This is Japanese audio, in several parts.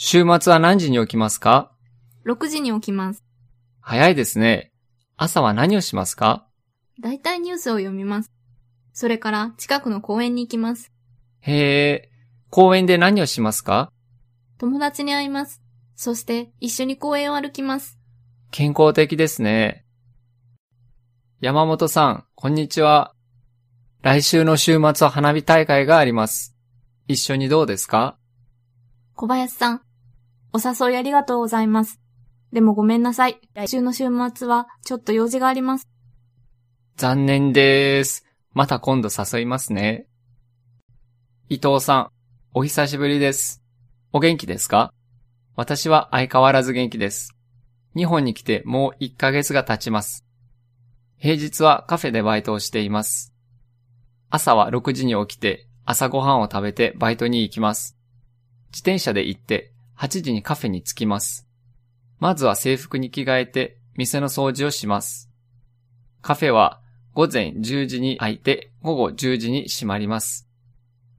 週末は何時に起きますか ?6 時に起きます。早いですね。朝は何をしますか？だいたいニュースを読みます。それから近くの公園に行きます。へえ、公園で何をしますか？友達に会います。そして一緒に公園を歩きます。健康的ですね。山本さん、こんにちは。来週の週末は花火大会があります。一緒にどうですか？小林さん、お誘いありがとうございます。でもごめんなさい。来週の週末はちょっと用事があります。残念です。また今度誘いますね。伊藤さん、お久しぶりです。お元気ですか？私は相変わらず元気です。日本に来てもう1ヶ月が経ちます。平日はカフェでバイトをしています。朝は6時に起きて朝ごはんを食べてバイトに行きます。自転車で行って8時にカフェに着きます。まずは制服に着替えて店の掃除をします。カフェは午前10時に開いて午後10時に閉まります。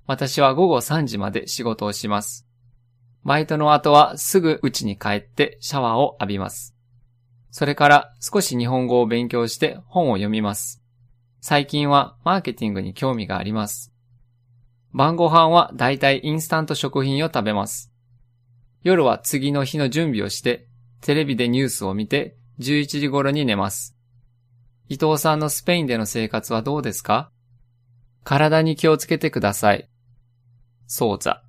私は午後3時まで仕事をします。バイトの後はすぐ家に帰ってシャワーを浴びます。それから少し日本語を勉強して本を読みます。最近はマーケティングに興味があります。晩ご飯はだいたいインスタント食品を食べます。夜は次の日の準備をして、テレビでニュースを見て11時頃に寝ます。伊藤さんのスペインでの生活はどうですか？体に気をつけてください。そうざ。